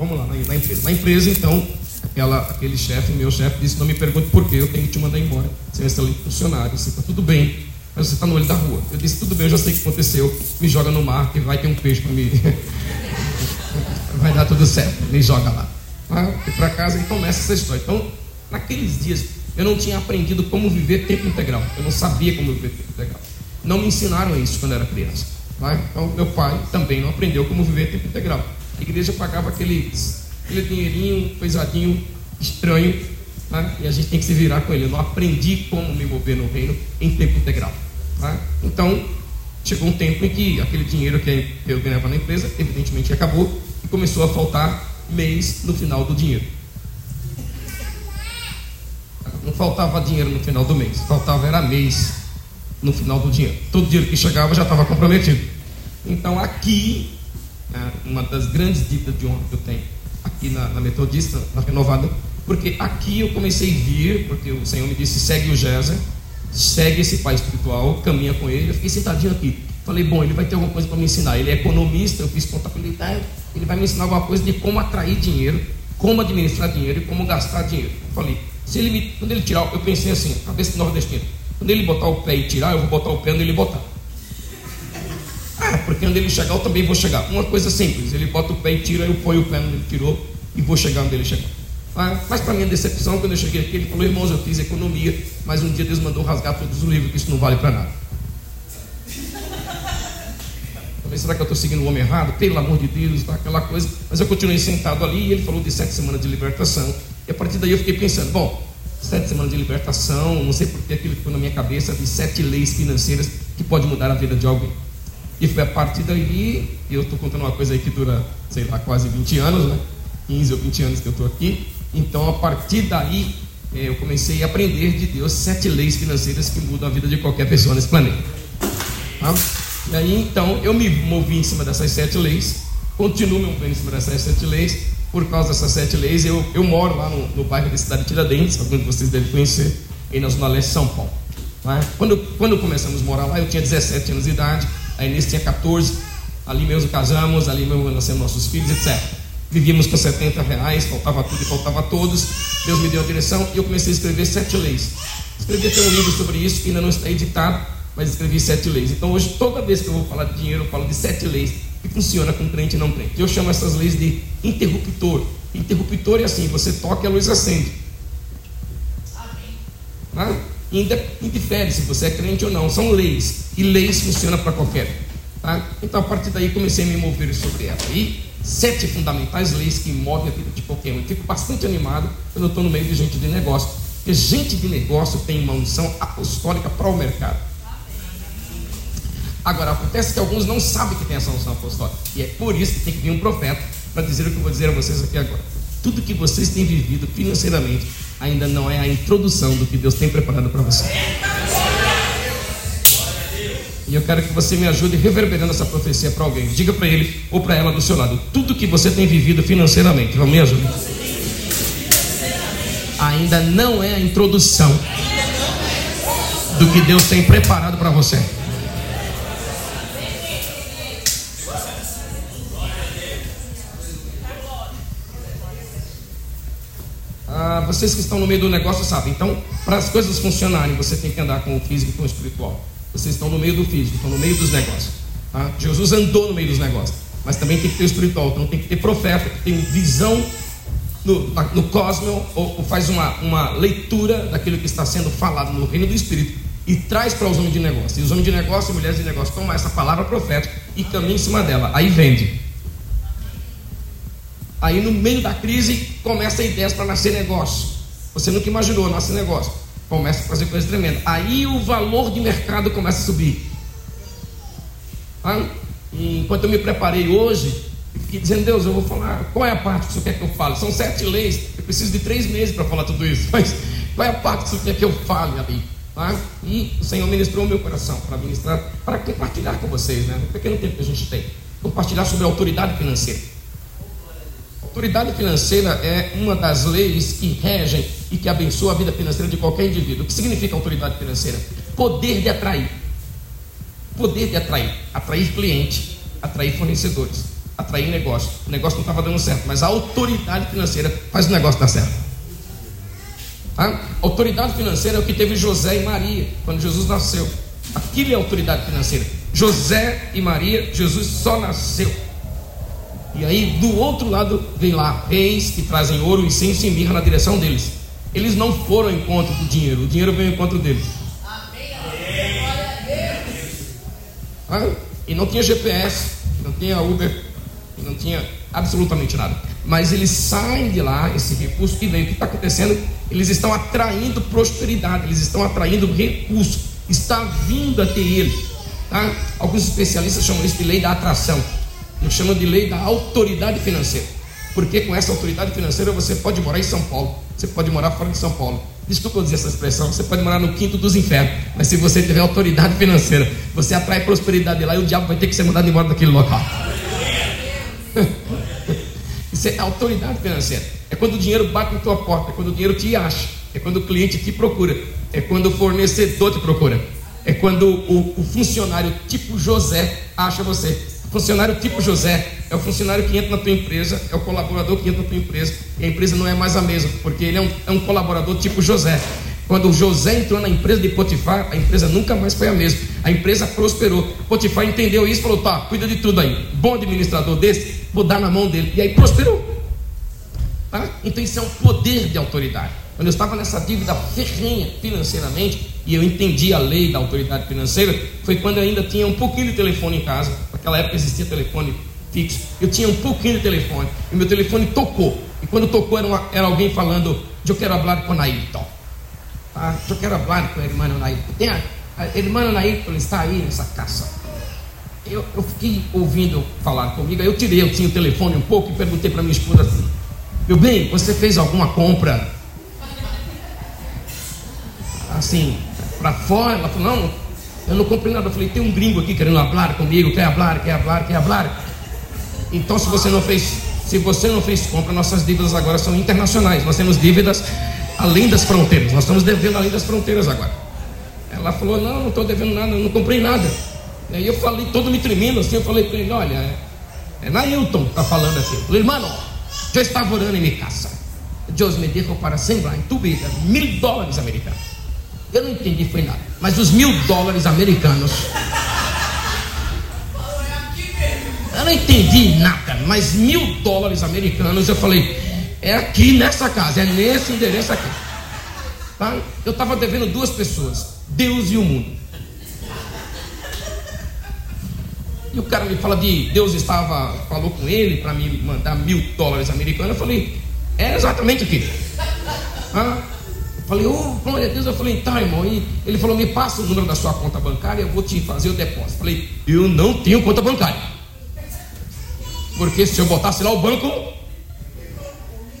vamos lá, na, na empresa. Na empresa, então, aquela, aquele chefe, meu chefe, disse: Não me pergunte por que eu tenho que te mandar embora. Você é um excelente funcionário, você está tudo bem, mas você está no olho da rua. Eu disse: Tudo bem, eu já sei o que aconteceu. Me joga no mar, que vai ter um peixe para mim. vai dar tudo certo, me joga lá. Ah, para casa e começa essa história. Então, naqueles dias, eu não tinha aprendido como viver tempo integral. Eu não sabia como viver tempo integral. Não me ensinaram isso quando eu era criança. Tá? Então, meu pai também não aprendeu como viver tempo integral. A igreja pagava aquele, aquele dinheirinho pesadinho, estranho, tá? e a gente tem que se virar com ele. Eu não aprendi como me mover no reino em tempo integral. Tá? Então, chegou um tempo em que aquele dinheiro que eu ganhava na empresa, evidentemente acabou, e começou a faltar mês no final do dinheiro. Não faltava dinheiro no final do mês, faltava era mês no final do dinheiro. Todo dinheiro que chegava já estava comprometido. Então aqui, né, uma das grandes dicas de honra que eu tenho, aqui na, na Metodista, na Renovada, porque aqui eu comecei a vir, porque o Senhor me disse, segue o Géser, segue esse pai espiritual, caminha com ele. Eu fiquei sentadinho aqui. Falei, bom, ele vai ter alguma coisa para me ensinar. Ele é economista, eu fiz contabilidade. Ele vai me ensinar alguma coisa de como atrair dinheiro, como administrar dinheiro e como gastar dinheiro. Eu falei, se ele me, quando ele tirar, eu pensei assim, cabeça de nordestino, quando ele botar o pé e tirar, eu vou botar o pé onde ele botar. Porque onde ele chegar, eu também vou chegar. Uma coisa simples, ele bota o pé e tira, eu ponho o pé onde ele tirou e vou chegar onde ele chegou. Ah, mas para minha decepção, quando eu cheguei aqui, ele falou, irmãos, eu fiz economia, mas um dia Deus mandou rasgar todos os livros, que isso não vale para nada. Falei, será que eu estou seguindo o homem errado? Pelo amor de Deus, tá, aquela coisa. Mas eu continuei sentado ali e ele falou de sete semanas de libertação. E a partir daí eu fiquei pensando, bom, sete semanas de libertação, não sei porque aquilo ficou na minha cabeça, de sete leis financeiras que pode mudar a vida de alguém. E foi a partir daí, e eu estou contando uma coisa aí que dura, sei lá, quase 20 anos, né? 15 ou 20 anos que eu estou aqui. Então, a partir daí, eh, eu comecei a aprender de Deus sete leis financeiras que mudam a vida de qualquer pessoa nesse planeta. Tá? E aí, então, eu me movi em cima dessas sete leis, continuo me movendo em cima dessas sete leis, por causa dessas sete leis, eu, eu moro lá no, no bairro da cidade de Tiradentes, alguns de vocês devem conhecer, aí na Zona Leste de São Paulo. Tá? Quando, quando começamos a morar lá, eu tinha 17 anos de idade, a Inês tinha 14, ali mesmo casamos, ali mesmo nascemos nossos filhos, etc. Vivíamos com 70 reais, faltava tudo e faltava todos. Deus me deu a direção e eu comecei a escrever sete leis. Escrevi até um livro sobre isso, que ainda não está editado, mas escrevi sete leis. Então hoje, toda vez que eu vou falar de dinheiro, eu falo de sete leis que funciona com crente e não crente. Eu chamo essas leis de interruptor. Interruptor é assim, você toca e a luz acende. Tá? Indifere se você é crente ou não, são leis. E leis funcionam para qualquer. Tá? Então a partir daí comecei a me mover sobre ela. E sete fundamentais leis que movem a vida de qualquer um. fico bastante animado quando eu estou no meio de gente de negócio. Porque gente de negócio tem uma unção apostólica para o mercado. Agora, acontece que alguns não sabem que tem essa unção apostólica. E é por isso que tem que vir um profeta para dizer o que eu vou dizer a vocês aqui agora. Tudo que vocês têm vivido financeiramente ainda não é a introdução do que Deus tem preparado para você. E eu quero que você me ajude reverberando essa profecia para alguém. Diga para ele ou para ela do seu lado: tudo que você tem vivido financeiramente, vamos me ajudar. Ainda não é a introdução do que Deus tem preparado para você. Vocês que estão no meio do negócio sabem. Então, para as coisas funcionarem, você tem que andar com o físico e com o espiritual. Vocês estão no meio do físico, estão no meio dos negócios. Tá? Jesus andou no meio dos negócios, mas também tem que ter o espiritual. Então, tem que ter profeta, que tem visão no, no cosmo, ou, ou faz uma, uma leitura daquilo que está sendo falado no reino do Espírito e traz para os homens de negócio. E os homens de negócio e mulheres de negócio tomam essa palavra profética e caminham em cima dela. Aí vende. Aí no meio da crise começa ideias para nascer negócio. Você nunca imaginou nascer negócio. Começa a fazer coisa tremenda. Aí o valor de mercado começa a subir. Ah, enquanto eu me preparei hoje, fiquei dizendo, Deus, eu vou falar, qual é a parte que o quer que eu fale? São sete leis, eu preciso de três meses para falar tudo isso. Mas qual é a parte que o quer que eu fale ali? Tá? E o Senhor ministrou o meu coração para ministrar, para compartilhar com vocês, né? No pequeno tempo que a gente tem. Compartilhar sobre a autoridade financeira. Autoridade financeira é uma das leis que regem e que abençoa a vida financeira de qualquer indivíduo. O que significa autoridade financeira? Poder de atrair. Poder de atrair. Atrair cliente, atrair fornecedores, atrair negócio. O negócio não estava dando certo, mas a autoridade financeira faz o negócio dar certo. Tá? Autoridade financeira é o que teve José e Maria quando Jesus nasceu. Aquilo é autoridade financeira. José e Maria, Jesus só nasceu. E aí, do outro lado, vem lá reis que trazem ouro, incenso e mirra na direção deles. Eles não foram ao encontro do dinheiro, o dinheiro veio ao encontro deles. Ah, e não tinha GPS, não tinha Uber, não tinha absolutamente nada. Mas eles saem de lá, esse recurso, e vem o que está acontecendo? Eles estão atraindo prosperidade, eles estão atraindo recurso, está vindo até ele. Tá? Alguns especialistas chamam isso de lei da atração. Eu chamo de lei da autoridade financeira. Porque com essa autoridade financeira você pode morar em São Paulo, você pode morar fora de São Paulo. Desculpa eu dizer essa expressão, você pode morar no quinto dos infernos, mas se você tiver autoridade financeira, você atrai prosperidade lá e o diabo vai ter que ser mandado embora daquele local. Isso é autoridade financeira. É quando o dinheiro bate na tua porta, é quando o dinheiro te acha, é quando o cliente te procura, é quando o fornecedor te procura, é quando o, o funcionário tipo José acha você. Funcionário tipo José é o funcionário que entra na tua empresa, é o colaborador que entra na tua empresa, e a empresa não é mais a mesma, porque ele é um, é um colaborador tipo José. Quando o José entrou na empresa de Potifar, a empresa nunca mais foi a mesma. A empresa prosperou. Potifar entendeu isso e falou: tá, cuida de tudo aí. Bom administrador desse, vou dar na mão dele. E aí prosperou. Tá? Então isso é um poder de autoridade. Quando eu estava nessa dívida ferrenha financeiramente, e eu entendi a lei da autoridade financeira, foi quando eu ainda tinha um pouquinho de telefone em casa. Naquela época existia telefone fixo. Eu tinha um pouquinho de telefone. E meu telefone tocou. E quando tocou, era, uma, era alguém falando: Eu quero falar com Nailton. Tá? Eu quero falar com a irmã Nailton. Tem a, a irmã Nailton está aí nessa casa. Eu, eu fiquei ouvindo falar comigo. Aí eu tirei, eu tinha o telefone um pouco e perguntei para minha esposa assim: Meu bem, você fez alguma compra? Assim, para fora? Ela falou: Não, eu não comprei nada. Eu falei: Tem um gringo aqui querendo falar comigo. Quer falar, quer falar, quer falar. Então, se você não fez, se você não fez compra, nossas dívidas agora são internacionais. Nós temos dívidas além das fronteiras. Nós estamos devendo além das fronteiras agora. Ela falou: Não, não estou devendo nada, não comprei nada. E aí eu falei, todo me tremendo assim, eu falei para ele: Olha, é, é Nailton que está falando assim. Eu falei, irmão, eu estava orando em minha casa. Deus me deu para sembrar em tu mil dólares americanos. Eu não entendi, foi nada. Mas os mil dólares americanos. Não entendi nada, mas mil dólares americanos eu falei, é aqui nessa casa, é nesse endereço aqui. Tá? Eu estava devendo duas pessoas, Deus e o mundo. E o cara me fala de Deus estava, falou com ele para me mandar mil dólares americanos. Eu falei, é exatamente aqui. Ah, eu falei, oh, glória a Deus. Eu falei, tá, irmão. E ele falou, me passa o número da sua conta bancária, eu vou te fazer o depósito. Eu falei, eu não tenho conta bancária. Porque se eu botasse lá o banco,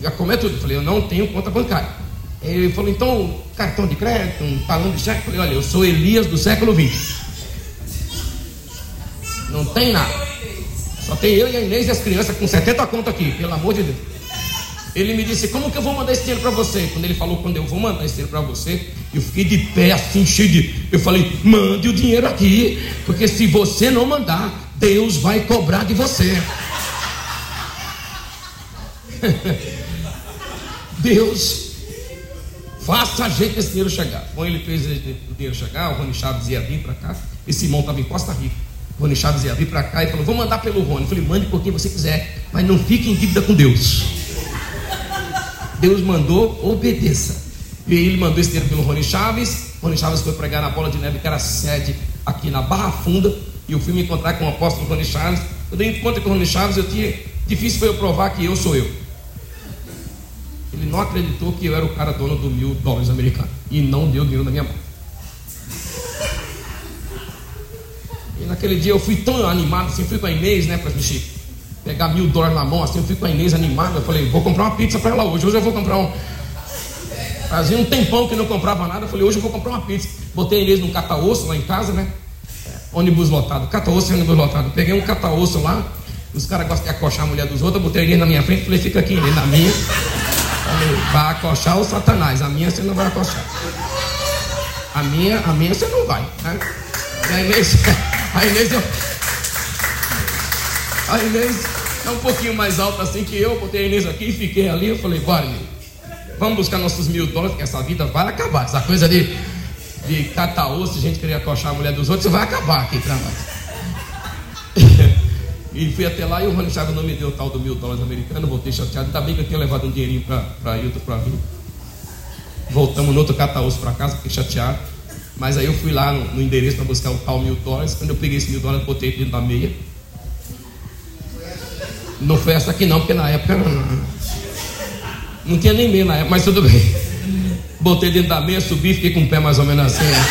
já comer tudo. Eu falei, eu não tenho conta bancária. Ele falou, então, cartão de crédito, um talão de cheque. Eu falei, olha, eu sou Elias do século XX. Não tem nada. Só tem eu e a Inês e as crianças com 70 contas aqui, pelo amor de Deus. Ele me disse, como que eu vou mandar esse dinheiro para você? Quando ele falou, quando eu vou mandar esse dinheiro para você, eu fiquei de pé assim, cheio de. Eu falei, mande o dinheiro aqui, porque se você não mandar, Deus vai cobrar de você. Deus faça a gente esse dinheiro chegar. Bom, ele fez o dinheiro chegar, o Rony Chaves ia vir para cá, esse irmão estava em Costa Rica. O Rony Chaves ia vir para cá e falou: Vou mandar pelo Rony. Eu falei: Mande por quem você quiser, mas não fique em dívida com Deus. Deus mandou, obedeça. E ele mandou esse dinheiro pelo Rony Chaves. Rony Chaves foi pregar na Bola de Neve, que era sede aqui na Barra Funda. E eu fui me encontrar com o apóstolo Rony Chaves. Eu dei encontro com o Rony Chaves, eu tinha. Difícil foi eu provar que eu sou eu. Não acreditou que eu era o cara dono do mil dólares americanos. E não deu dinheiro na minha mão. E naquele dia eu fui tão animado assim, fui com a Inês, né, para mexer, pegar mil dólares na mão, assim, eu fui com a Inês animado, eu falei, vou comprar uma pizza para ela hoje, hoje eu vou comprar um. Fazia um tempão que não comprava nada, eu falei, hoje eu vou comprar uma pizza. Botei a Inês num cata-osso lá em casa, né? Ônibus lotado, cata-osso e ônibus lotado. Peguei um cata-osso lá, os caras gostam de acochar a mulher dos outros, eu botei a Inês na minha frente, falei, fica aqui, Inês, na minha. Vai acochar o satanás, a minha você não vai acochar. A minha, a minha você não vai. Né? A Inês, a Inês, eu, a Inês, é um pouquinho mais alta assim que eu, botei a Inês aqui e fiquei ali. Eu falei, Barney, vamos buscar nossos mil dólares, porque essa vida vai acabar. Essa coisa de, de catar osso, gente querer acochar a mulher dos outros, vai acabar aqui pra nós. E fui até lá e o Rony Chaves não me deu o tal do mil dólares americano, voltei chateado. Ainda bem que eu tinha levado um dinheirinho para Hilton para vir. Voltamos no outro cata-osso para casa, fiquei chateado. Mas aí eu fui lá no, no endereço para buscar o tal mil dólares. Quando eu peguei esse mil dólares, botei dentro da meia. Não foi essa aqui não, porque na época não, não tinha nem meia na época, mas tudo bem. Botei dentro da meia, subi, fiquei com o pé mais ou menos assim. Né?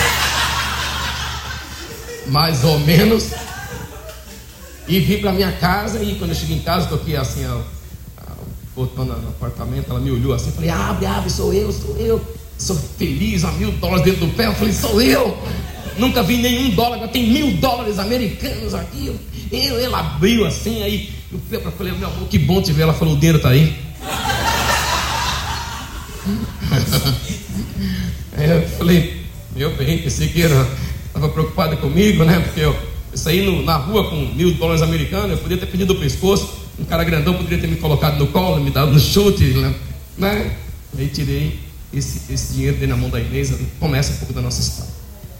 Mais ou menos. E vim para minha casa e quando eu cheguei em casa, toquei assim, ó, botão no apartamento, ela me olhou assim, falei, abre, abre, sou eu, sou eu. Sou feliz, a mil dólares dentro do pé. Eu falei, sou eu. Nunca vi nenhum dólar, agora tem mil dólares americanos aqui. Eu, ela abriu assim, aí eu falei, meu amor, que bom te ver. Ela falou, o dinheiro tá aí. aí eu falei, meu bem, pensei que era, estava preocupada comigo, né? Porque eu, eu saí no, na rua com mil dólares americanos, eu podia ter pedido o pescoço, um cara grandão poderia ter me colocado no colo, me dado no chute, né? Aí tirei esse, esse dinheiro dei na mão da Inês, começa um pouco da nossa história.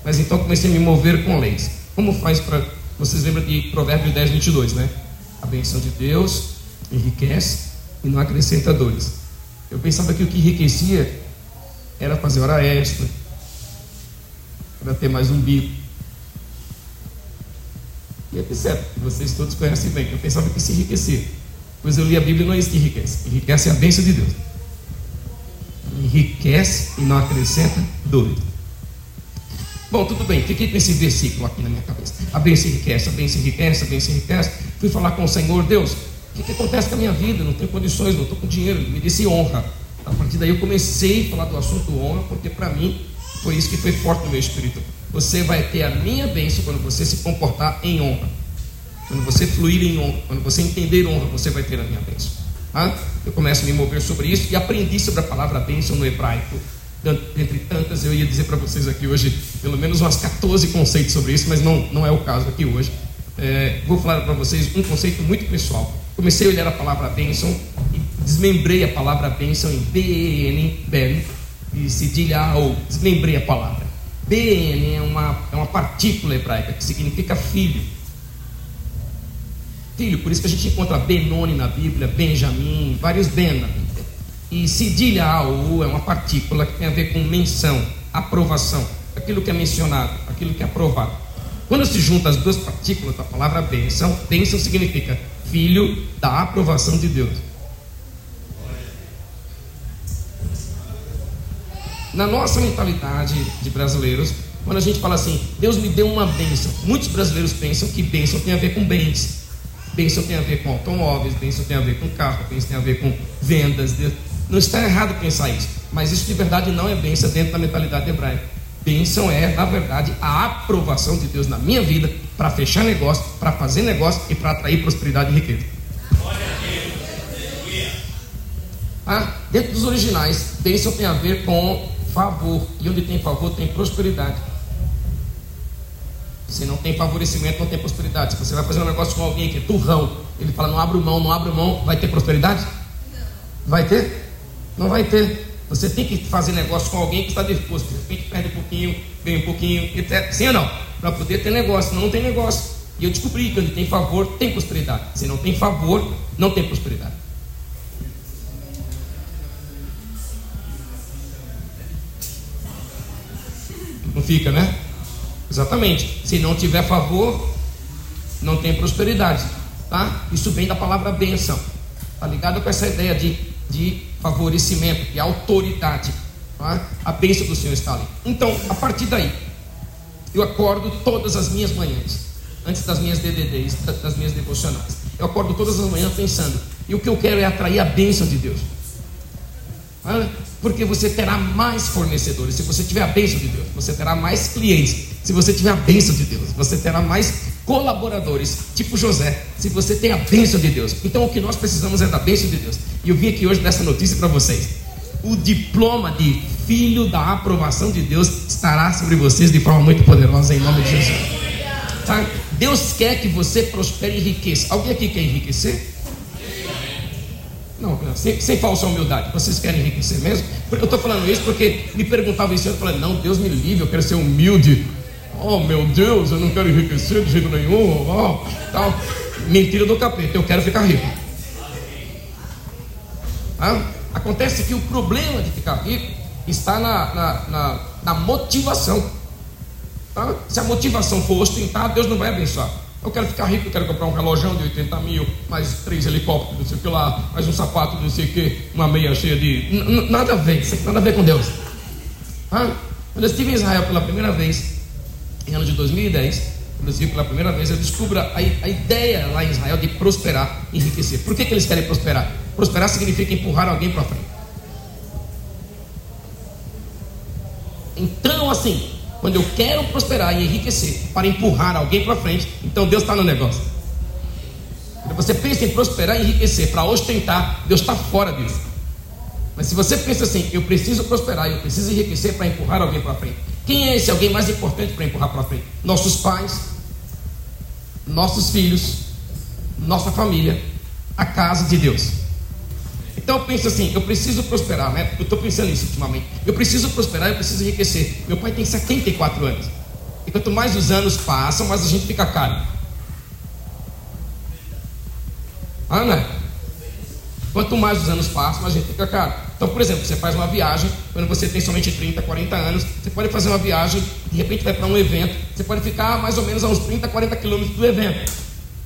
Mas então comecei a me mover com leis. Como faz para. Vocês lembram de Provérbios 10, 22, né? A benção de Deus enriquece e não acrescenta dores. Eu pensava que o que enriquecia era fazer hora extra, era ter mais um bico. E é certo, vocês todos conhecem bem. Eu pensava que se enriquecer. Pois eu li a Bíblia e não é isso que enriquece. Enriquece a bênção de Deus enriquece e não acrescenta dúvida. Bom, tudo bem, fiquei com esse versículo aqui na minha cabeça. A bênção enriquece, a bênção enriquece, a bênção enriquece. Fui falar com o Senhor, Deus, o que, que acontece com a minha vida? Não tenho condições, não estou com dinheiro. Me disse honra. A partir daí eu comecei a falar do assunto honra, porque para mim foi isso que foi forte no meu espírito. Você vai ter a minha bênção quando você se comportar em honra. Quando você fluir em honra, quando você entender honra, você vai ter a minha bênção. Eu começo a me mover sobre isso e aprendi sobre a palavra bênção no hebraico. Entre tantas, eu ia dizer para vocês aqui hoje pelo menos umas 14 conceitos sobre isso, mas não, não é o caso aqui hoje. É, vou falar para vocês um conceito muito pessoal. Comecei a olhar a palavra bênção e desmembrei a palavra bênção em B-E-N, Ben, e cedilha ou desmembrei a palavra. B-E-N é uma, é uma partícula hebraica que significa filho filho, por isso que a gente encontra Benoni na Bíblia, Benjamim, vários Ben. E cedilha AU é uma partícula que tem a ver com menção, aprovação, aquilo que é mencionado, aquilo que é aprovado. Quando se junta as duas partículas da palavra bênção, bênção significa filho da aprovação de Deus. Na nossa mentalidade de brasileiros, quando a gente fala assim, Deus me deu uma bênção, muitos brasileiros pensam que bênção tem a ver com bens. Bênção tem a ver com automóveis, bênção tem a ver com carro, bênção tem a ver com vendas. Não está errado pensar isso, mas isso de verdade não é bênção dentro da mentalidade hebraica. Bênção é, na verdade, a aprovação de Deus na minha vida para fechar negócio, para fazer negócio e para atrair prosperidade e riqueza. Ah, dentro dos originais, bênção tem a ver com favor, e onde tem favor tem prosperidade. Se não tem favorecimento, não tem prosperidade. Se você vai fazer um negócio com alguém que é turrão, ele fala, não abra mão, não abra mão, vai ter prosperidade? Vai ter? Não vai ter. Você tem que fazer negócio com alguém que está disposto. De repente perde um pouquinho, ganha um pouquinho, etc. Sim ou não? Para poder ter negócio. Não, não tem negócio. E eu descobri que onde tem favor, tem prosperidade. Se não tem favor, não tem prosperidade. Fica, né? Exatamente. Se não tiver favor, não tem prosperidade. Tá? Isso vem da palavra bênção. Tá ligado com essa ideia de, de favorecimento, de autoridade. Tá? A bênção do Senhor está ali. Então, a partir daí, eu acordo todas as minhas manhãs, antes das minhas DDDs, das minhas devocionais. Eu acordo todas as manhãs pensando, e o que eu quero é atrair a bênção de Deus. Porque você terá mais fornecedores. Se você tiver a bênção de Deus, você terá mais clientes. Se você tiver a bênção de Deus, você terá mais colaboradores, tipo José. Se você tem a bênção de Deus. Então o que nós precisamos é da bênção de Deus. E eu vim aqui hoje dessa notícia para vocês. O diploma de filho da aprovação de Deus estará sobre vocês de forma muito poderosa em nome de Jesus. Tá? Deus quer que você prospere e enriqueça. Alguém aqui quer enriquecer? Sem, sem falsa humildade. Vocês querem enriquecer mesmo? Eu estou falando isso porque me perguntava isso, eu falei, não, Deus me livre, eu quero ser humilde. Oh meu Deus, eu não quero enriquecer de jeito nenhum. Oh, tal. Mentira do capeta, eu quero ficar rico. Ah, acontece que o problema de ficar rico está na, na, na, na motivação. Tá? Se a motivação for ostentar, Deus não vai abençoar. Eu quero ficar rico, eu quero comprar um relógio de 80 mil, mais três helicópteros, não sei o que lá, mais um sapato, não sei o que, uma meia cheia de. Nada a ver, nada a ver com Deus. Ah, quando eu estive em Israel pela primeira vez, em ano de 2010, quando eu estive pela primeira vez, eu descubro a, a ideia lá em Israel de prosperar, enriquecer. Por que, que eles querem prosperar? Prosperar significa empurrar alguém para frente. Então, assim, quando eu quero prosperar e enriquecer para empurrar alguém para frente, então Deus está no negócio. Quando você pensa em prosperar e enriquecer para ostentar, Deus está fora disso. Mas se você pensa assim, eu preciso prosperar, eu preciso enriquecer para empurrar alguém para frente. Quem é esse alguém mais importante para empurrar para frente? Nossos pais, nossos filhos, nossa família, a casa de Deus. Então eu penso assim, eu preciso prosperar, né? Eu estou pensando nisso ultimamente. Eu preciso prosperar, eu preciso enriquecer. Meu pai tem 74 anos. E quanto mais os anos passam, mais a gente fica caro. Ana, quanto mais os anos passam, mais a gente fica caro. Então, por exemplo, você faz uma viagem, quando você tem somente 30, 40 anos, você pode fazer uma viagem, de repente vai para um evento, você pode ficar mais ou menos a uns 30, 40 quilômetros do evento.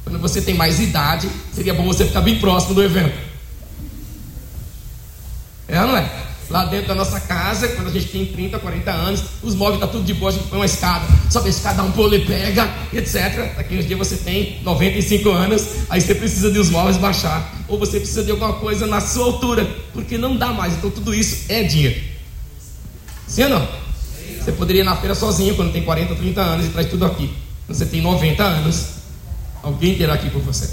Quando você tem mais idade, seria bom você ficar bem próximo do evento. É ou não é? Lá dentro da nossa casa, quando a gente tem 30, 40 anos, os móveis estão tá tudo de boa, a gente põe uma escada, sobe a escada, dá um pulo e pega, etc. Daqui uns dias você tem 95 anos, aí você precisa de os móveis baixar, ou você precisa de alguma coisa na sua altura, porque não dá mais. Então tudo isso é dinheiro. Sim ou não? Você poderia ir na feira sozinho quando tem 40, 30 anos e traz tudo aqui. Quando você tem 90 anos, alguém terá aqui por você.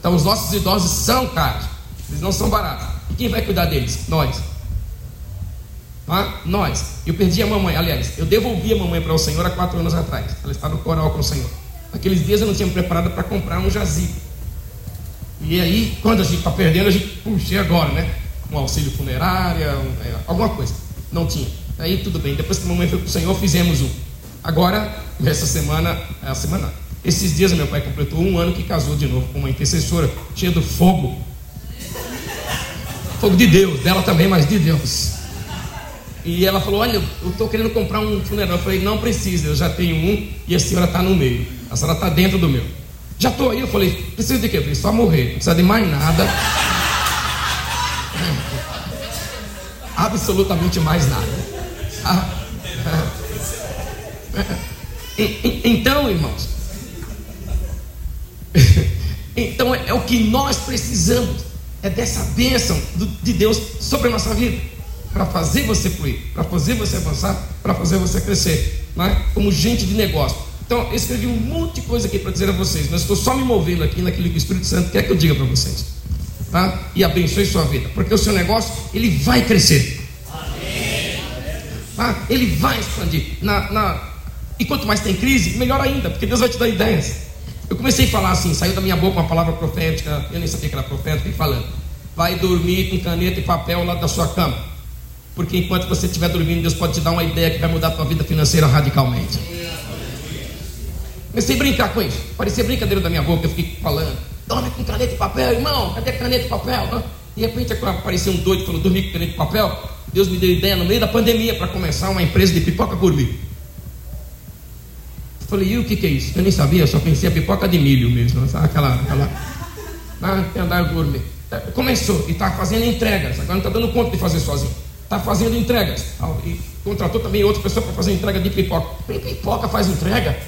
Então os nossos idosos são caros, eles não são baratos. E quem vai cuidar deles? Nós. Ah, nós. Eu perdi a mamãe, aliás, eu devolvi a mamãe para o Senhor há quatro anos atrás. Ela está no coral com o Senhor. Naqueles dias eu não tinha me preparado para comprar um jazigo. E aí, quando a gente está perdendo, a gente, puxa, agora, né? Um auxílio funerária, um, é, alguma coisa. Não tinha. Aí tudo bem. Depois que a mamãe foi para o Senhor, fizemos um. Agora, essa semana, a semana, esses dias meu pai completou um ano que casou de novo com uma intercessora, cheia do fogo Fogo de Deus, dela também, mas de Deus. E ela falou: Olha, eu estou querendo comprar um funeral. Eu falei: Não precisa, eu já tenho um e a senhora está no meio. A senhora está dentro do meu. Já estou aí. Eu falei: Precisa de quê? Eu falei: Só morrer, não precisa de mais nada. Absolutamente mais nada. Ah, ah. Então, irmãos, então é, é o que nós precisamos é dessa bênção de Deus sobre a nossa vida, para fazer você fluir, para fazer você avançar, para fazer você crescer, é? como gente de negócio. Então, eu escrevi um monte de coisa aqui para dizer a vocês, mas estou só me movendo aqui naquilo que o Espírito Santo quer que eu diga para vocês. Tá? E abençoe sua vida, porque o seu negócio ele vai crescer. Tá? Ele vai expandir. Na, na... E quanto mais tem crise, melhor ainda, porque Deus vai te dar ideias. Eu comecei a falar assim, saiu da minha boca uma palavra profética, eu nem sabia que era profética, e falando: vai dormir com caneta e papel lá da sua cama. Porque enquanto você estiver dormindo, Deus pode te dar uma ideia que vai mudar a tua vida financeira radicalmente. Comecei a brincar com isso. Parecia brincadeira da minha boca, eu fiquei falando: dorme com caneta e papel, irmão, cadê caneta e papel? De repente apareceu um doido falou: dormir com caneta e papel. Deus me deu ideia no meio da pandemia para começar uma empresa de pipoca gourmet. Falei, e o que, que é isso? Eu nem sabia, só conhecia pipoca de milho mesmo, sabe? Aquela, aquela ah, andar gourmet. É, começou e está fazendo entregas, agora não está dando conta de fazer sozinho. Está fazendo entregas. E contratou também outra pessoa para fazer entrega de pipoca. Falei, pipoca faz entrega?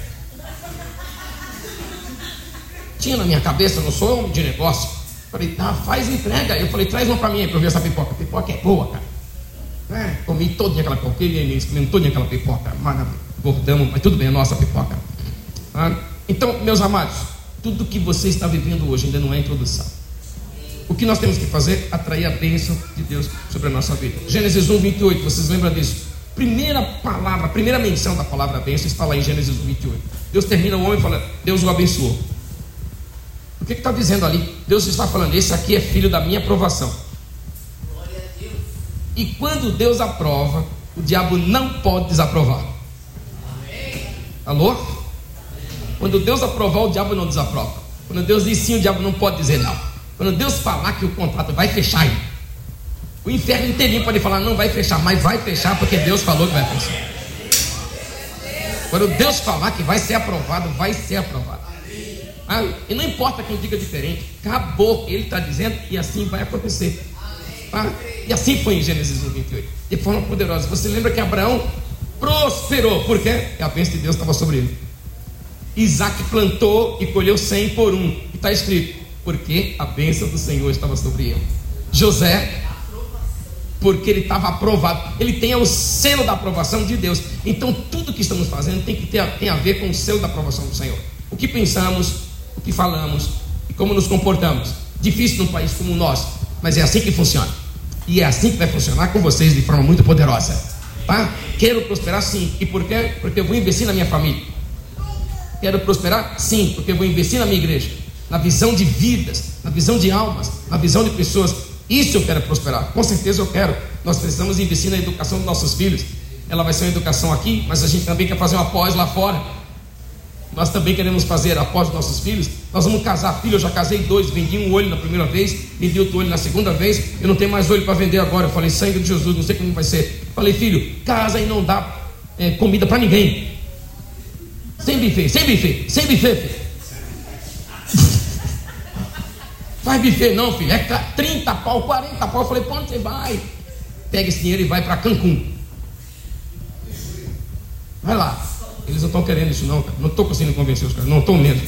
Tinha na minha cabeça, não sou de negócio. Falei, ah, faz entrega. Eu falei, traz uma para mim para eu ver essa pipoca. Pipoca é boa, cara. É, comi toda aquela pipoca, ele comendo toda aquela pipoca. Maravilha gordamos, mas tudo bem, é nossa pipoca. Ah, então, meus amados, tudo que você está vivendo hoje ainda não é introdução. O que nós temos que fazer? Atrair a bênção de Deus sobre a nossa vida. Gênesis 1, 28, vocês lembram disso? Primeira palavra, primeira menção da palavra bênção está lá em Gênesis 1, 28. Deus termina o homem e fala: Deus o abençoou. O que está dizendo ali? Deus está falando, esse aqui é filho da minha aprovação. E quando Deus aprova, o diabo não pode desaprovar. Alô? Quando Deus aprovar, o diabo não desaprova. Quando Deus diz sim, o diabo não pode dizer não. Quando Deus falar que o contrato vai fechar, o inferno inteirinho pode falar não vai fechar, mas vai fechar porque Deus falou que vai fechar. Quando Deus falar que vai ser aprovado, vai ser aprovado. Ah, e não importa quem diga diferente, acabou. Ele está dizendo e assim vai acontecer. Ah, e assim foi em Gênesis 1, 28. De forma poderosa. Você lembra que Abraão prosperou. Por quê? Porque a bênção de Deus estava sobre ele. Isaac plantou e colheu cem por um. E está escrito, porque a bênção do Senhor estava sobre ele. José, porque ele estava aprovado. Ele tem o selo da aprovação de Deus. Então tudo que estamos fazendo tem que ter tem a ver com o selo da aprovação do Senhor. O que pensamos, o que falamos e como nos comportamos. Difícil num país como o nosso, mas é assim que funciona. E é assim que vai funcionar com vocês de forma muito poderosa. Tá? Quero prosperar sim. E por quê? Porque eu vou investir na minha família. Quero prosperar? Sim, porque eu vou investir na minha igreja, na visão de vidas, na visão de almas, na visão de pessoas. Isso eu quero prosperar. Com certeza eu quero. Nós precisamos investir na educação dos nossos filhos. Ela vai ser uma educação aqui, mas a gente também quer fazer uma pós lá fora. Nós também queremos fazer após os nossos filhos. Nós vamos casar filho. Eu já casei dois, vendi um olho na primeira vez, vendi outro olho na segunda vez. Eu não tenho mais olho para vender agora. Eu falei, sangue de Jesus, não sei como vai ser. Eu falei, filho, casa e não dá é, comida para ninguém. Sem buffet, sem buffet, sem buffet, filho. Faz buffet não, filho. É 30 pau, 40 pau. Eu falei, para onde você vai? Pega esse dinheiro e vai para Cancún. Vai lá. Eles não estão querendo isso, não, cara. Não estou conseguindo convencer os caras, não estou mesmo.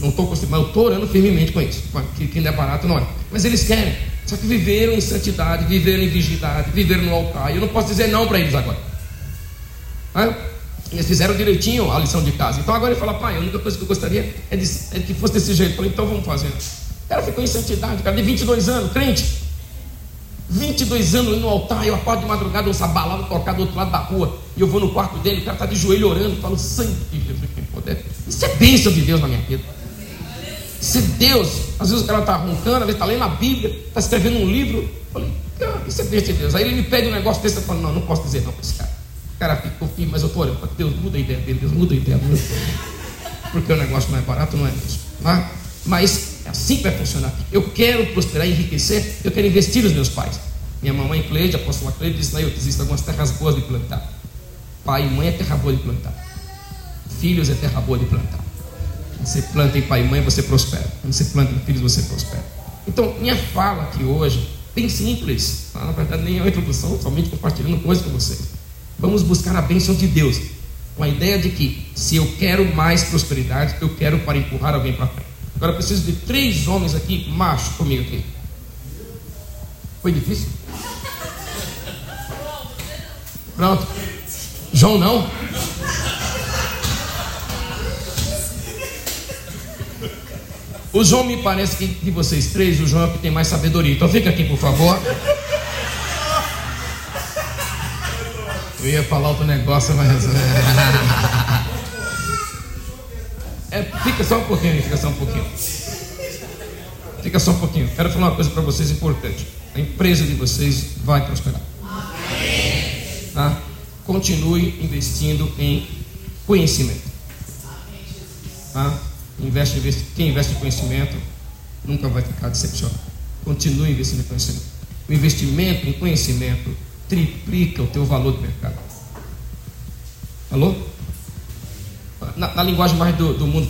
Não estou conseguindo, mas eu estou orando firmemente com isso. Que, que não é barato, não é. Mas eles querem. Só que viveram em santidade, viveram em vigilidade, viveram no altar. Eu não posso dizer não para eles agora. Eles fizeram direitinho a lição de casa. Então agora ele fala, pai, a única coisa que eu gostaria é, de, é que fosse desse jeito. Eu falei, então vamos fazer. O cara ficou em santidade, cara de 22 anos, crente. 22 anos no altar, eu acordo de madrugada, ouço a balada tocar do outro lado da rua, e eu vou no quarto dele, o cara está de joelho orando, falo, sangue de Jesus tem poder. Isso é bênção de Deus na minha vida. É Deus. Às vezes o cara está roncando, às vezes está lendo a Bíblia, está escrevendo um livro. Eu falei, cara, isso é bênção de Deus. Aí ele me pede um negócio desse, eu falo, não, não posso dizer não para esse cara. O cara fica, filho, mas eu estou orando, Deus muda a ideia dele, Deus muda a ideia dele. Porque o negócio não é barato, não é mesmo. Tá? Mas é assim que vai funcionar. Eu quero prosperar e enriquecer, eu quero investir nos meus pais. Minha mamãe Cleide, a apóstola Cleide, disse eu existem algumas terras boas de plantar. Pai e mãe é terra boa de plantar. Filhos é terra boa de plantar. Quando você planta em pai e mãe, você prospera. Quando você planta em filhos, você prospera. Então, minha fala aqui hoje, bem simples, tá? na verdade nem é uma introdução, somente compartilhando coisas com vocês. Vamos buscar a bênção de Deus, com a ideia de que se eu quero mais prosperidade, eu quero para empurrar alguém para frente. Agora eu preciso de três homens aqui, machos, comigo aqui. Foi difícil? Pronto. João não? O João me parece que de vocês três, o João é o que tem mais sabedoria. Então fica aqui, por favor. Eu ia falar outro negócio, mas. É, fica só um pouquinho, fica só um pouquinho. Fica só um pouquinho. Quero falar uma coisa para vocês importante. A empresa de vocês vai prosperar. Tá? Continue investindo em conhecimento. Tá? Investe, investe, quem investe em conhecimento nunca vai ficar decepcionado. Continue investindo em conhecimento. O investimento em conhecimento triplica o teu valor de mercado. Alô? Na, na linguagem mais do, do, mundo,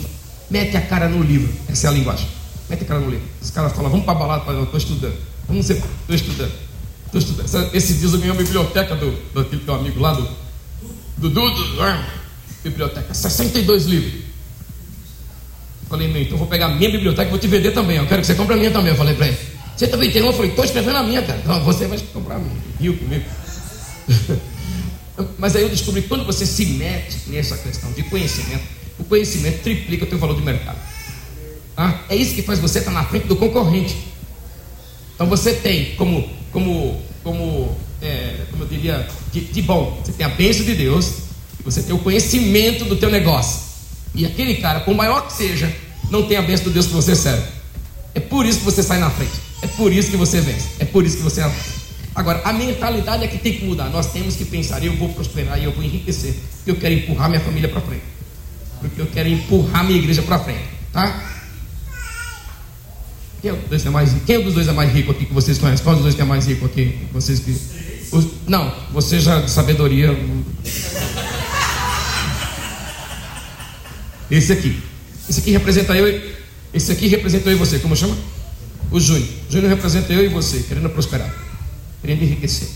mete a cara no livro. Essa é a linguagem. Mete a cara no livro. Os caras falam, vamos para balada, eu estou estudando. Vamos ser, estou estudando. Estou estudando. Esse dias eu ganhei uma biblioteca do, do teu amigo lá, do Dudu, biblioteca, 62 livros. Falei, meu, então vou pegar a minha biblioteca e vou te vender também. Eu quero que você compre a minha também. Eu falei para ele. Você também tem uma? Eu falei, estou escrevendo a minha, cara. Então você vai comprar a minha. Riu comigo. Mas aí eu descobri que quando você se mete nessa questão de conhecimento, o conhecimento triplica o teu valor de mercado. Ah, é isso que faz você estar na frente do concorrente. Então você tem como, como, como, é, como eu diria, de, de, bom, você tem a bênção de Deus, você tem o conhecimento do teu negócio. E aquele cara, por maior que seja, não tem a bênção do Deus que você serve. É por isso que você sai na frente. É por isso que você vence. É por isso que você avança. Agora, a mentalidade é que tem que mudar. Nós temos que pensar: eu vou prosperar e eu vou enriquecer. Porque eu quero empurrar minha família para frente. Porque eu quero empurrar minha igreja para frente. Tá? Quem, é dois é mais, quem dos dois é mais rico aqui que vocês conhecem? Qual dos dois que é mais rico aqui? Vocês que. Os, não, você já de sabedoria. Esse aqui. Esse aqui representa eu. Esse aqui representa eu e você. Como chama? O Júnior. O Júnior representa eu e você, querendo prosperar, querendo enriquecer.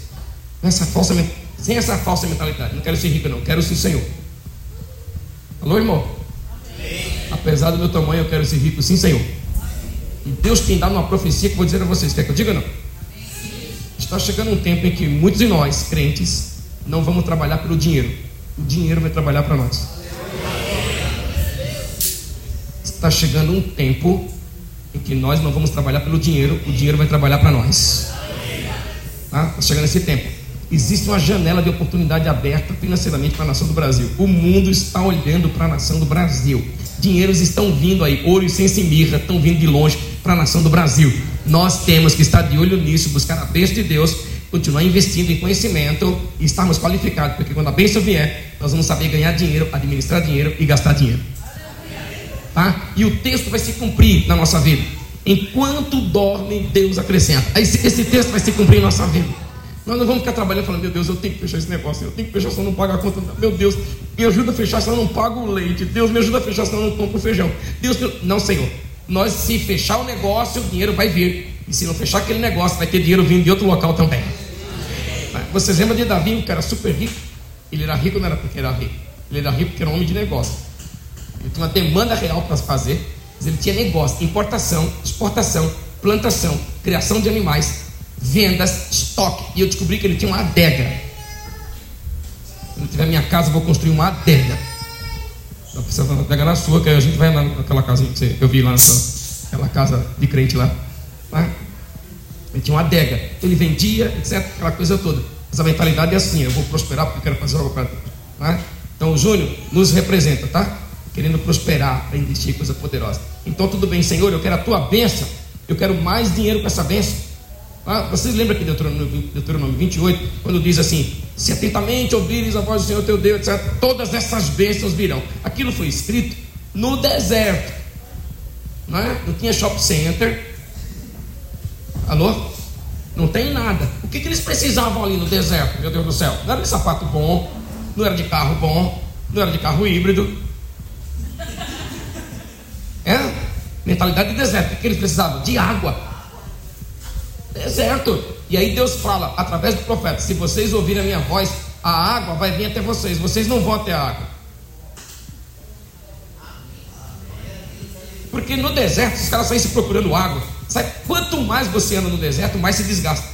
Essa falsa, sem essa falsa mentalidade. Não quero ser rico, não. Quero ser Senhor. Alô, irmão? Amém. Apesar do meu tamanho, eu quero ser rico, sim, Senhor. E Deus tem dado uma profecia que vou dizer a vocês. Quer que eu diga não? Está chegando um tempo em que muitos de nós, crentes, não vamos trabalhar pelo dinheiro. O dinheiro vai trabalhar para nós. Está chegando um tempo em que nós não vamos trabalhar pelo dinheiro, o dinheiro vai trabalhar para nós. Tá? Chegando esse tempo. Existe uma janela de oportunidade aberta financeiramente para a nação do Brasil. O mundo está olhando para a nação do Brasil. Dinheiros estão vindo aí, ouro ciência e mirra estão vindo de longe para a nação do Brasil. Nós temos que estar de olho nisso, buscar a bênção de Deus, continuar investindo em conhecimento e estarmos qualificados, porque quando a bênção vier, nós vamos saber ganhar dinheiro, administrar dinheiro e gastar dinheiro. Tá? E o texto vai se cumprir na nossa vida. Enquanto dorme, Deus acrescenta. Esse, esse texto vai se cumprir em nossa vida. Nós não vamos ficar trabalhando falando, meu Deus, eu tenho que fechar esse negócio, eu tenho que fechar, senão não pago a conta. Meu Deus, me ajuda a fechar, senão não pago o leite. Deus, me ajuda a fechar, senão não compro o feijão. Deus, não, Senhor. Nós, se fechar o negócio, o dinheiro vai vir. E se não fechar aquele negócio, vai ter dinheiro vindo de outro local também. Vocês lembram de Davi, que era super rico? Ele era rico não era porque era rico. Ele era rico porque era um homem de negócio. Ele tinha uma demanda real para fazer. Ele tinha negócio, importação, exportação, plantação, criação de animais, vendas, estoque. E eu descobri que ele tinha uma adega. Quando tiver minha casa, eu vou construir uma adega. Só precisa de uma adega na sua, que a gente vai lá naquela casa que eu vi lá, naquela casa de crente lá. Tá? Ele tinha uma adega. Ele vendia, etc. Aquela coisa toda. Essa mentalidade é assim: eu vou prosperar porque eu quero fazer algo para. Tá? Então o Júnior nos representa, tá? Querendo prosperar para investir em coisa poderosa. Então tudo bem, Senhor, eu quero a tua bênção. Eu quero mais dinheiro com essa bênção. Ah, vocês lembram aqui de Deuteronômio, Deuteronômio 28, quando diz assim: Se atentamente ouvires a voz do Senhor teu Deus, etc., todas essas bênçãos virão. Aquilo foi escrito no deserto, não, é? não tinha shopping center. Alô? Não tem nada. O que, que eles precisavam ali no deserto, meu Deus do céu? Não era de sapato bom, não era de carro bom, não era de carro híbrido. É? Mentalidade de deserto. O que eles precisavam? De água. Deserto. E aí Deus fala, através do profeta: se vocês ouvirem a minha voz, a água vai vir até vocês, vocês não vão até a água. Porque no deserto os caras saem se procurando água. Sabe, quanto mais você anda no deserto, mais se desgasta.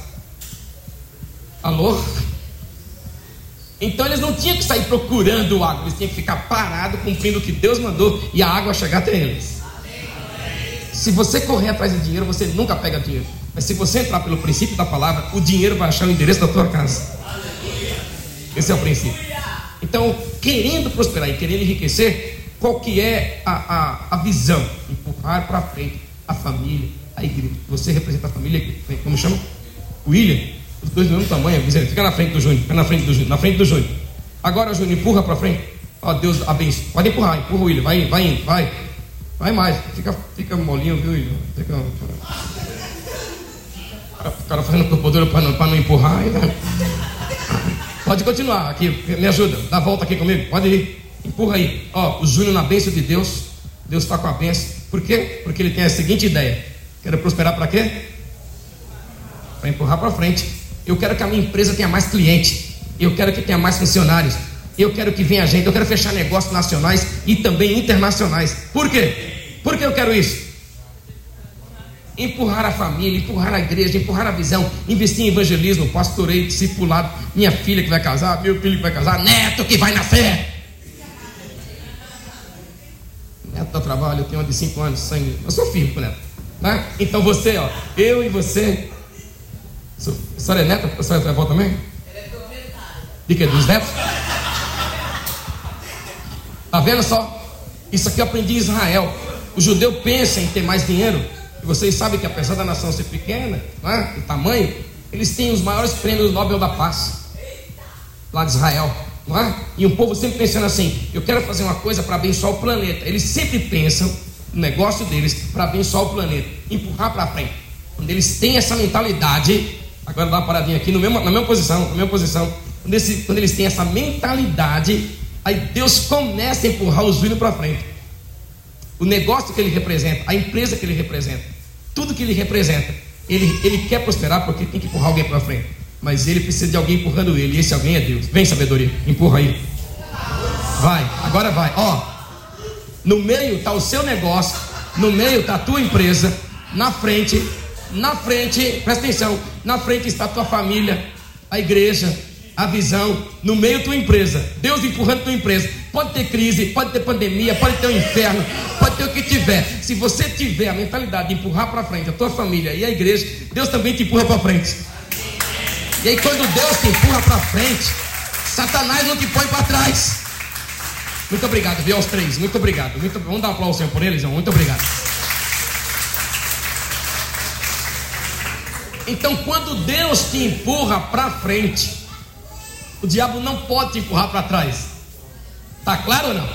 Alô? Então eles não tinham que sair procurando água, eles tinham que ficar parados, cumprindo o que Deus mandou e a água chegar até eles. Se você correr atrás de dinheiro, você nunca pega dinheiro. Mas se você entrar pelo princípio da palavra, o dinheiro vai achar o endereço da tua casa. Esse é o princípio. Então, querendo prosperar e querendo enriquecer, qual que é a, a, a visão? Empurrar para frente a família, a igreja. Você representa a família, como chama? William. Os dois do mesmo tamanho, fica na frente do Júnior, fica na frente do Júnior, na frente do Júnior. Agora, Júnior, empurra para frente. Ó, Deus abençoe. Pode empurrar, empurra o William, vai, vai, vai. Vai mais, fica, fica molinho, viu? Fica o cara fazendo corpo duro para não, não empurrar. Pode continuar aqui, me ajuda, dá volta aqui comigo, pode ir, empurra aí. Ó, o Júnior na bênção de Deus, Deus está com a bênção. Por quê? Porque ele tem a seguinte ideia: quero prosperar para quê? Para empurrar para frente. Eu quero que a minha empresa tenha mais cliente, eu quero que tenha mais funcionários, eu quero que venha gente, eu quero fechar negócios nacionais e também internacionais. Por quê? Por que eu quero isso? empurrar a família, empurrar a igreja, empurrar a visão, investir em evangelismo, pastoreio, discipulado, minha filha que vai casar, meu filho que vai casar, neto que vai nascer. Neto dá trabalho, eu tenho uma de 5 anos, sangue. Eu sou filho com neto. Né? Então você, ó, eu e você. A senhora é neta? A senhora é avó também? De que? Dos netos? Vendo só? Isso aqui eu aprendi em Israel. O judeu pensa em ter mais dinheiro. E vocês sabem que apesar da nação ser pequena, né, o tamanho, eles têm os maiores prêmios Nobel da Paz lá de Israel. Não é? E um povo sempre pensando assim: eu quero fazer uma coisa para abençoar o planeta. Eles sempre pensam no negócio deles para abençoar o planeta, empurrar para frente. Quando eles têm essa mentalidade, agora dá uma paradinha aqui, no mesmo, na mesma posição, na mesma posição. Quando, esse, quando eles têm essa mentalidade, aí Deus começa a empurrar os filhos para frente. O negócio que ele representa, a empresa que ele representa, tudo que ele representa, ele, ele quer prosperar porque tem que empurrar alguém para frente. Mas ele precisa de alguém empurrando ele. E esse alguém é Deus. Vem, sabedoria. Empurra aí. Vai, agora vai. Ó, no meio está o seu negócio. No meio está a tua empresa. Na frente, na frente, presta atenção. Na frente está a tua família, a igreja, a visão. No meio, tua empresa. Deus empurrando tua empresa. Pode ter crise, pode ter pandemia, pode ter um inferno, pode ter o que tiver. Se você tiver a mentalidade de empurrar para frente a tua família e a igreja, Deus também te empurra para frente. E aí quando Deus te empurra para frente, Satanás não te põe para trás. Muito obrigado, viu aos três. Muito obrigado. Muito, vamos dar um aplauso por eles, irmão. Muito obrigado. Então, quando Deus te empurra para frente, o diabo não pode te empurrar para trás. Tá claro ou não?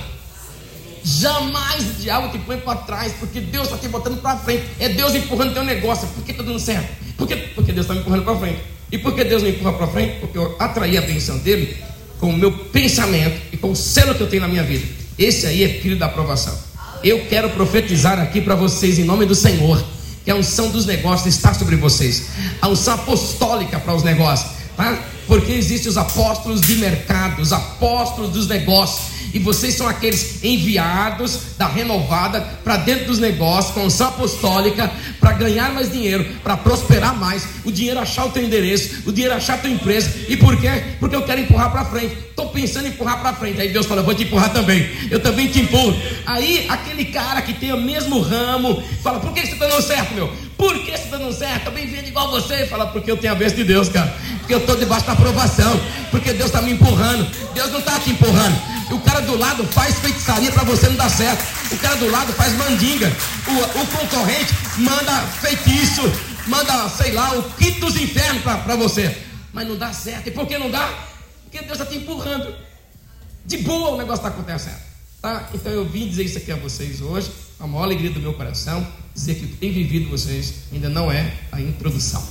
Jamais o diabo te põe para trás, porque Deus está te botando para frente. É Deus empurrando teu negócio. Por que está dando certo? Por que? Porque Deus está me empurrando para frente. E por que Deus me empurra para frente? Porque eu atraí a bênção dele com o meu pensamento e com o selo que eu tenho na minha vida. Esse aí é filho da aprovação. Eu quero profetizar aqui para vocês em nome do Senhor, que a unção dos negócios está sobre vocês. A unção apostólica para os negócios, tá? Porque existem os apóstolos de mercado, os apóstolos dos negócios e vocês são aqueles enviados da renovada para dentro dos negócios, com unção apostólica, para ganhar mais dinheiro, para prosperar mais, o dinheiro achar o teu endereço, o dinheiro achar a tua empresa. E por quê? Porque eu quero empurrar para frente. Estou pensando em empurrar para frente. Aí Deus fala: vou te empurrar também. Eu também te empurro. Aí aquele cara que tem o mesmo ramo fala: por que você está dando certo, meu? Por que você está dando certo? Eu bem vindo igual você. Fala: porque eu tenho a bênção de Deus, cara. Porque eu estou debaixo da aprovação. Porque Deus está me empurrando. Deus não está te empurrando. O cara do lado faz feitiçaria para você não dar certo. O cara do lado faz mandinga. O, o concorrente manda feitiço, manda, sei lá, o quinto dos infernos para você. Mas não dá certo. E por que não dá? Porque Deus está te empurrando. De boa o negócio está acontecendo. Tá? Então eu vim dizer isso aqui a vocês hoje, a maior alegria do meu coração, dizer que o que tem vivido vocês ainda não é a introdução.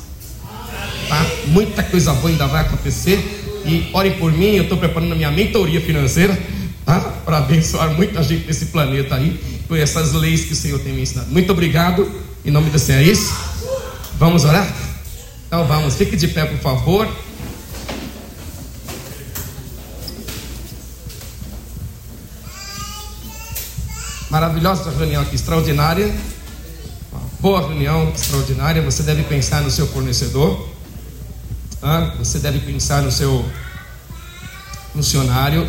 Tá? Muita coisa boa ainda vai acontecer. E orem por mim, eu estou preparando a minha mentoria financeira tá? para abençoar muita gente nesse planeta aí, com essas leis que o Senhor tem me ensinado. Muito obrigado, em nome do Senhor. É isso? Vamos orar? Então vamos, fique de pé, por favor. Maravilhosa reunião aqui, extraordinária. boa reunião, extraordinária. Você deve pensar no seu fornecedor. Tá? Você deve pensar no seu funcionário,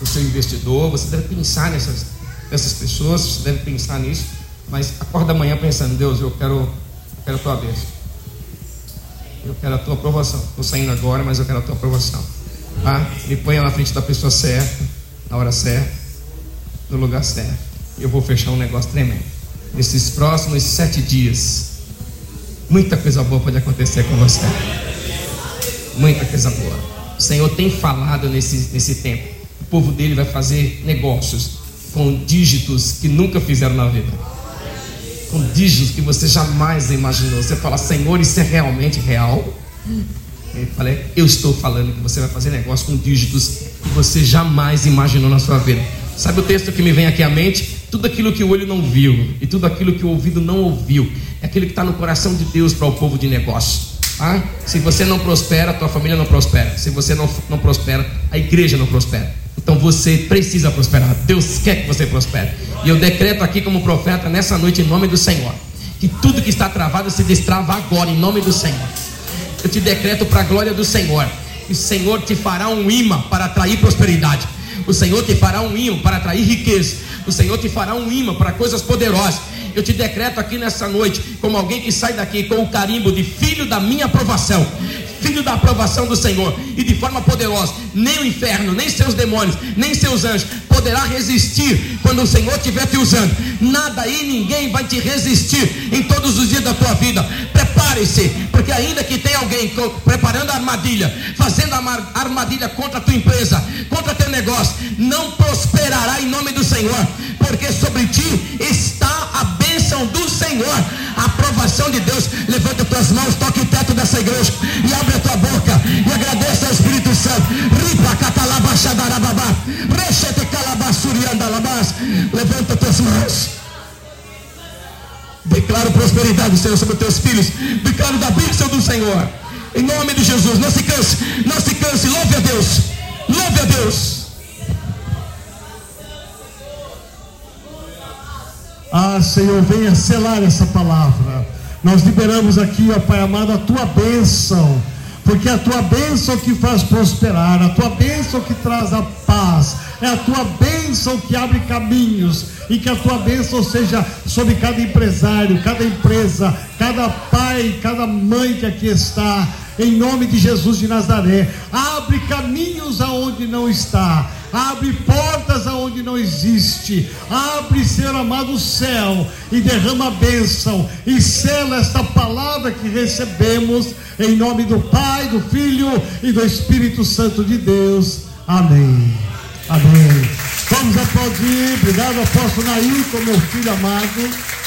no seu investidor. Você deve pensar nessas, nessas pessoas. Você deve pensar nisso. Mas acorda amanhã pensando: Deus, eu quero, eu quero a tua bênção. Eu quero a tua aprovação. Estou saindo agora, mas eu quero a tua aprovação. Tá? Me ponha na frente da pessoa certa, na hora certa, no lugar certo. E eu vou fechar um negócio tremendo. Nesses próximos sete dias, muita coisa boa pode acontecer com você. Muita coisa boa. O Senhor tem falado nesse, nesse tempo. O povo dele vai fazer negócios com dígitos que nunca fizeram na vida. Com dígitos que você jamais imaginou. Você fala, Senhor, isso é realmente real? Eu falei, eu estou falando que você vai fazer negócio com dígitos que você jamais imaginou na sua vida. Sabe o texto que me vem aqui à mente? Tudo aquilo que o olho não viu e tudo aquilo que o ouvido não ouviu é aquilo que está no coração de Deus para o povo de negócio. Se você não prospera, tua família não prospera. Se você não, não prospera, a igreja não prospera. Então você precisa prosperar. Deus quer que você prospere. E eu decreto aqui como profeta nessa noite em nome do Senhor. Que tudo que está travado se destrava agora em nome do Senhor. Eu te decreto para a glória do Senhor. O Senhor te fará um imã para atrair prosperidade. O Senhor te fará um imã para atrair riqueza. O Senhor te fará um imã para coisas poderosas eu te decreto aqui nessa noite, como alguém que sai daqui com o carimbo de filho da minha aprovação, filho da aprovação do Senhor, e de forma poderosa, nem o inferno, nem seus demônios, nem seus anjos poderá resistir quando o Senhor estiver te usando. Nada e ninguém vai te resistir em todos os dias da tua vida. Prepare-se, porque ainda que tenha alguém preparando a armadilha, fazendo a armadilha contra a tua empresa, contra teu negócio, não prosperará em nome do Senhor, porque sobre ti está a bênção do Senhor, a aprovação de Deus. Levanta tuas mãos, toque o teto dessa igreja e abre a tua boca e agradeça ao Espírito Santo. Ripa catalabaxadarababá, Declaro prosperidade, Senhor, sobre os teus filhos. Declaro da bênção do Senhor. Em nome de Jesus, não se canse, não se canse. Louve a Deus. Louve a Deus. Ah, Senhor, venha selar essa palavra. Nós liberamos aqui, ó Pai amado, a tua bênção. Porque é a tua bênção que faz prosperar, a tua bênção que traz a paz, é a tua bênção que abre caminhos, e que a tua bênção seja sobre cada empresário, cada empresa, cada pai, cada mãe que aqui está, em nome de Jesus de Nazaré. Abre caminhos aonde não está, abre portas aonde não existe, abre, Senhor amado, o céu e derrama a bênção e sela esta palavra que recebemos em nome do Pai, do Filho e do Espírito Santo de Deus. Amém. Amém. Vamos aplaudir. Obrigado, apóstolo Nair, com meu filho amado.